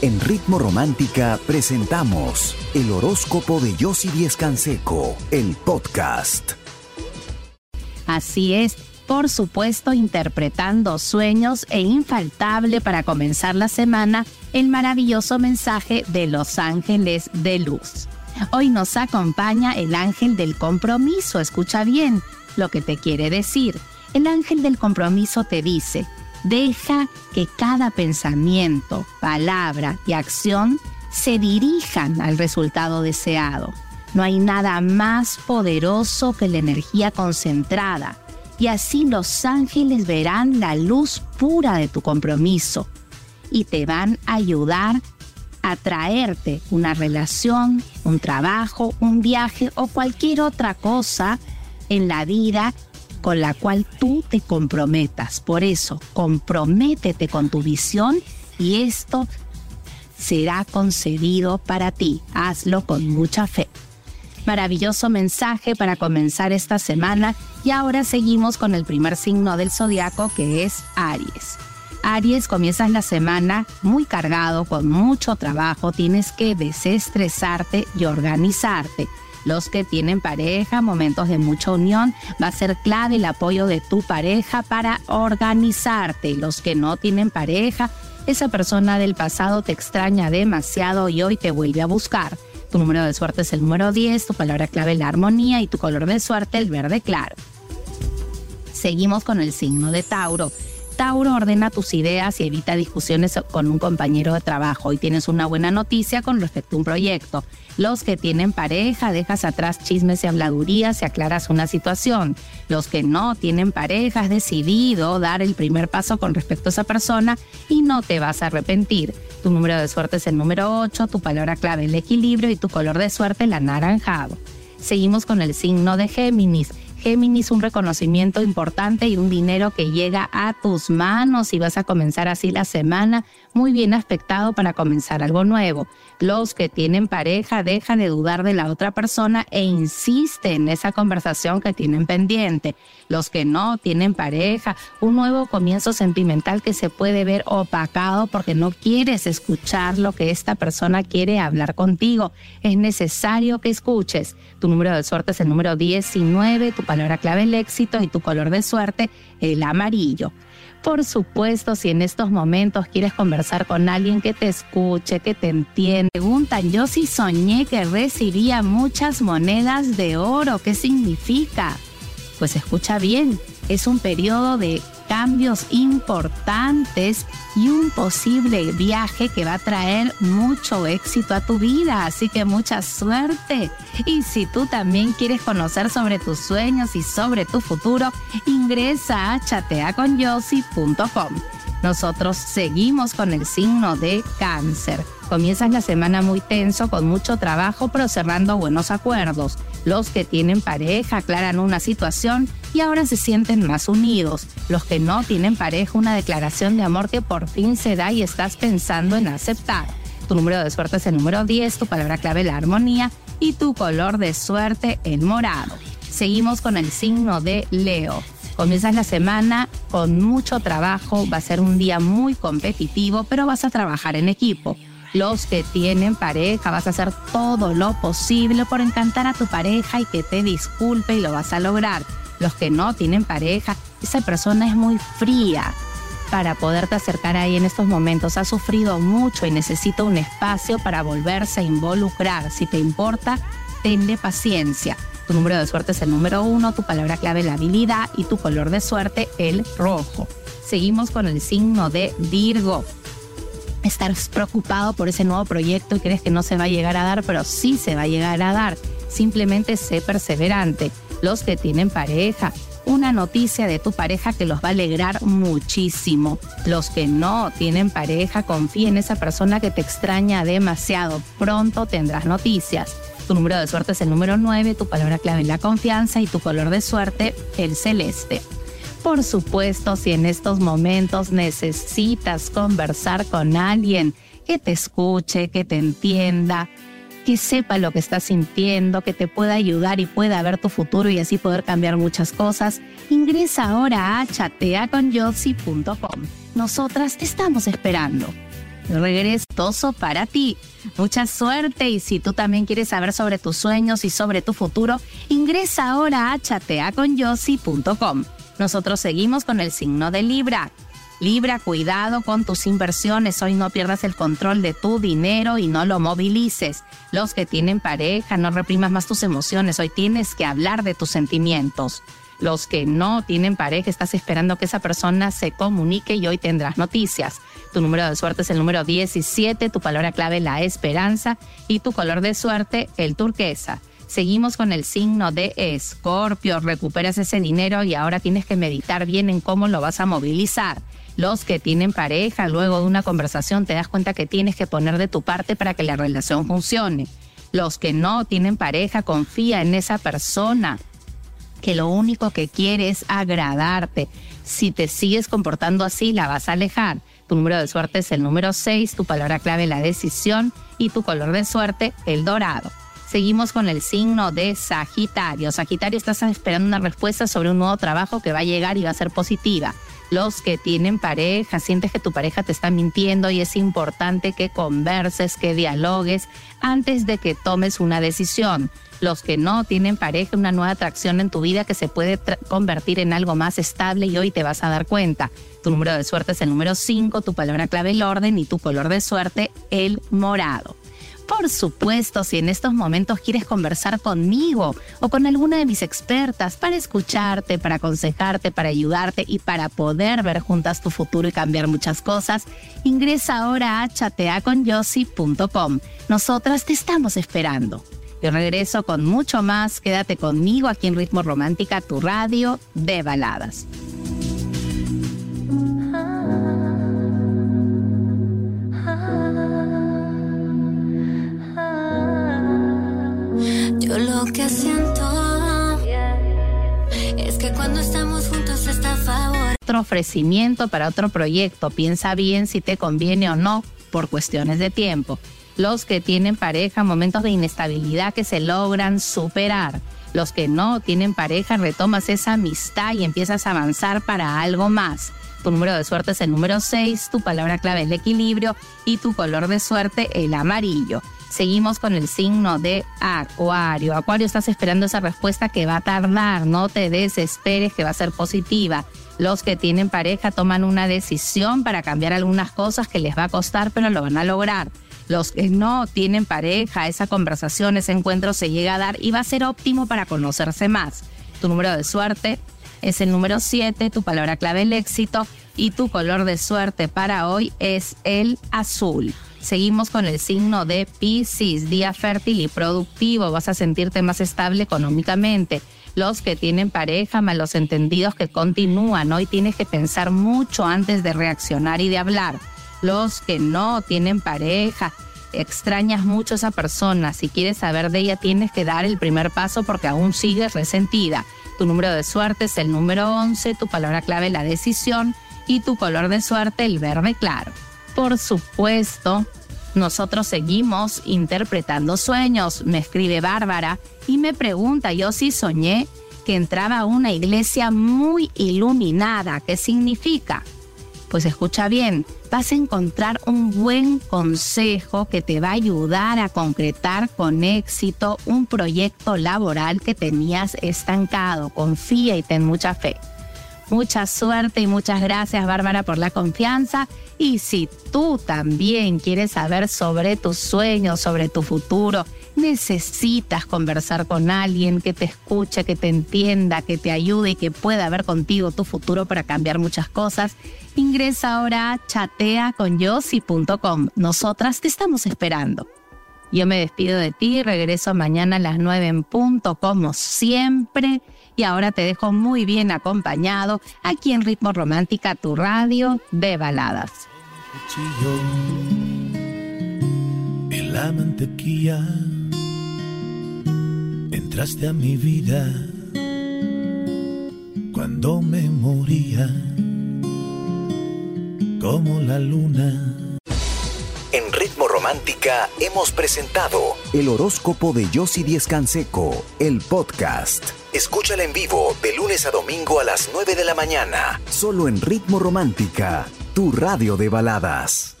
En Ritmo Romántica presentamos el horóscopo de Yossi Díez Canseco, el podcast. Así es, por supuesto, interpretando sueños e infaltable para comenzar la semana, el maravilloso mensaje de los ángeles de luz. Hoy nos acompaña el ángel del compromiso, escucha bien lo que te quiere decir. El ángel del compromiso te dice, Deja que cada pensamiento, palabra y acción se dirijan al resultado deseado. No hay nada más poderoso que la energía concentrada y así los ángeles verán la luz pura de tu compromiso y te van a ayudar a traerte una relación, un trabajo, un viaje o cualquier otra cosa en la vida con la cual tú te comprometas. Por eso, comprométete con tu visión y esto será concedido para ti. Hazlo con mucha fe. Maravilloso mensaje para comenzar esta semana y ahora seguimos con el primer signo del zodiaco que es Aries. Aries, comienzas la semana muy cargado, con mucho trabajo, tienes que desestresarte y organizarte los que tienen pareja, momentos de mucha unión, va a ser clave el apoyo de tu pareja para organizarte. Los que no tienen pareja, esa persona del pasado te extraña demasiado y hoy te vuelve a buscar. Tu número de suerte es el número 10, tu palabra clave la armonía y tu color de suerte el verde claro. Seguimos con el signo de Tauro. Tauro ordena tus ideas y evita discusiones con un compañero de trabajo. Y tienes una buena noticia con respecto a un proyecto. Los que tienen pareja, dejas atrás chismes y habladurías y aclaras una situación. Los que no tienen pareja, has decidido dar el primer paso con respecto a esa persona y no te vas a arrepentir. Tu número de suerte es el número 8, tu palabra clave el equilibrio y tu color de suerte el anaranjado. Seguimos con el signo de Géminis. Géminis, un reconocimiento importante y un dinero que llega a tus manos y vas a comenzar así la semana muy bien aspectado para comenzar algo nuevo. Los que tienen pareja dejan de dudar de la otra persona e insisten en esa conversación que tienen pendiente. Los que no tienen pareja, un nuevo comienzo sentimental que se puede ver opacado porque no quieres escuchar lo que esta persona quiere hablar contigo. Es necesario que escuches. Tu número de suerte es el número 19, tu clave el éxito y tu color de suerte el amarillo. Por supuesto, si en estos momentos quieres conversar con alguien que te escuche, que te entiende, preguntan, yo sí soñé que recibía muchas monedas de oro, ¿qué significa? Pues escucha bien, es un periodo de cambios importantes y un posible viaje que va a traer mucho éxito a tu vida. Así que mucha suerte. Y si tú también quieres conocer sobre tus sueños y sobre tu futuro, ingresa a chateaconyossi.com. Nosotros seguimos con el signo de cáncer. Comienzas la semana muy tenso, con mucho trabajo, pero cerrando buenos acuerdos. Los que tienen pareja aclaran una situación y ahora se sienten más unidos. Los que no tienen pareja, una declaración de amor que por fin se da y estás pensando en aceptar. Tu número de suerte es el número 10, tu palabra clave la armonía y tu color de suerte el morado. Seguimos con el signo de Leo. Comienzas la semana con mucho trabajo, va a ser un día muy competitivo, pero vas a trabajar en equipo. Los que tienen pareja, vas a hacer todo lo posible por encantar a tu pareja y que te disculpe y lo vas a lograr los que no tienen pareja, esa persona es muy fría para poderte acercar ahí en estos momentos. Ha sufrido mucho y necesita un espacio para volverse a involucrar. Si te importa, tenle paciencia. Tu número de suerte es el número uno, tu palabra clave la habilidad y tu color de suerte el rojo. Seguimos con el signo de Virgo. Estás preocupado por ese nuevo proyecto y crees que no se va a llegar a dar, pero sí se va a llegar a dar. Simplemente sé perseverante los que tienen pareja. Una noticia de tu pareja que los va a alegrar muchísimo. Los que no tienen pareja, confía en esa persona que te extraña demasiado. Pronto tendrás noticias. Tu número de suerte es el número 9, tu palabra clave es la confianza y tu color de suerte el celeste. Por supuesto, si en estos momentos necesitas conversar con alguien que te escuche, que te entienda, que sepa lo que estás sintiendo, que te pueda ayudar y pueda ver tu futuro y así poder cambiar muchas cosas, ingresa ahora a chateaconyossi.com. Nosotras te estamos esperando. regresoso para ti. Mucha suerte y si tú también quieres saber sobre tus sueños y sobre tu futuro, ingresa ahora a chateaconyossi.com. Nosotros seguimos con el signo de Libra. Libra, cuidado con tus inversiones. Hoy no pierdas el control de tu dinero y no lo movilices. Los que tienen pareja, no reprimas más tus emociones. Hoy tienes que hablar de tus sentimientos. Los que no tienen pareja, estás esperando que esa persona se comunique y hoy tendrás noticias. Tu número de suerte es el número 17, tu palabra clave la esperanza y tu color de suerte el turquesa. Seguimos con el signo de Escorpio. Recuperas ese dinero y ahora tienes que meditar bien en cómo lo vas a movilizar. Los que tienen pareja, luego de una conversación te das cuenta que tienes que poner de tu parte para que la relación funcione. Los que no tienen pareja, confía en esa persona que lo único que quiere es agradarte. Si te sigues comportando así, la vas a alejar. Tu número de suerte es el número 6, tu palabra clave la decisión y tu color de suerte el dorado. Seguimos con el signo de Sagitario. Sagitario, estás esperando una respuesta sobre un nuevo trabajo que va a llegar y va a ser positiva. Los que tienen pareja, sientes que tu pareja te está mintiendo y es importante que converses, que dialogues antes de que tomes una decisión los que no tienen pareja, una nueva atracción en tu vida que se puede convertir en algo más estable y hoy te vas a dar cuenta. Tu número de suerte es el número 5, tu palabra clave el orden y tu color de suerte el morado. Por supuesto, si en estos momentos quieres conversar conmigo o con alguna de mis expertas para escucharte, para aconsejarte, para ayudarte y para poder ver juntas tu futuro y cambiar muchas cosas, ingresa ahora a chateaconyossi.com. Nosotras te estamos esperando. Yo regreso con mucho más. Quédate conmigo aquí en Ritmo Romántica, tu radio de baladas. Siento es que cuando estamos juntos está favor. Otro ofrecimiento para otro proyecto. Piensa bien si te conviene o no por cuestiones de tiempo los que tienen pareja, momentos de inestabilidad que se logran superar. Los que no tienen pareja, retomas esa amistad y empiezas a avanzar para algo más. Tu número de suerte es el número 6, tu palabra clave es el equilibrio y tu color de suerte el amarillo. Seguimos con el signo de Acuario. Acuario, estás esperando esa respuesta que va a tardar, no te desesperes, que va a ser positiva. Los que tienen pareja toman una decisión para cambiar algunas cosas que les va a costar, pero lo van a lograr los que no tienen pareja, esa conversación, ese encuentro se llega a dar y va a ser óptimo para conocerse más. Tu número de suerte es el número 7, tu palabra clave el éxito y tu color de suerte para hoy es el azul. Seguimos con el signo de Pisces, día fértil y productivo, vas a sentirte más estable económicamente. Los que tienen pareja, malos entendidos que continúan, hoy tienes que pensar mucho antes de reaccionar y de hablar los que no tienen pareja, extrañas mucho a esa persona, si quieres saber de ella tienes que dar el primer paso porque aún sigues resentida. Tu número de suerte es el número 11, tu palabra clave la decisión y tu color de suerte el verde claro. Por supuesto, nosotros seguimos interpretando sueños, me escribe Bárbara y me pregunta, yo sí soñé que entraba a una iglesia muy iluminada, ¿qué significa? Pues escucha bien, vas a encontrar un buen consejo que te va a ayudar a concretar con éxito un proyecto laboral que tenías estancado. Confía y ten mucha fe. Mucha suerte y muchas gracias Bárbara por la confianza. Y si tú también quieres saber sobre tus sueños, sobre tu futuro, necesitas conversar con alguien que te escuche, que te entienda, que te ayude y que pueda ver contigo tu futuro para cambiar muchas cosas, ingresa ahora a chateaconyossi.com. Nosotras te estamos esperando. Yo me despido de ti, regreso mañana a las 9 en punto, como siempre. Y ahora te dejo muy bien acompañado aquí en Ritmo Romántica, tu radio de baladas. En la mantequilla entraste a mi vida cuando me moría como la luna. En Ritmo Romántica hemos presentado el horóscopo de Yossi Díez Canseco, el podcast. Escúchala en vivo de lunes a domingo a las 9 de la mañana, solo en Ritmo Romántica, tu radio de baladas.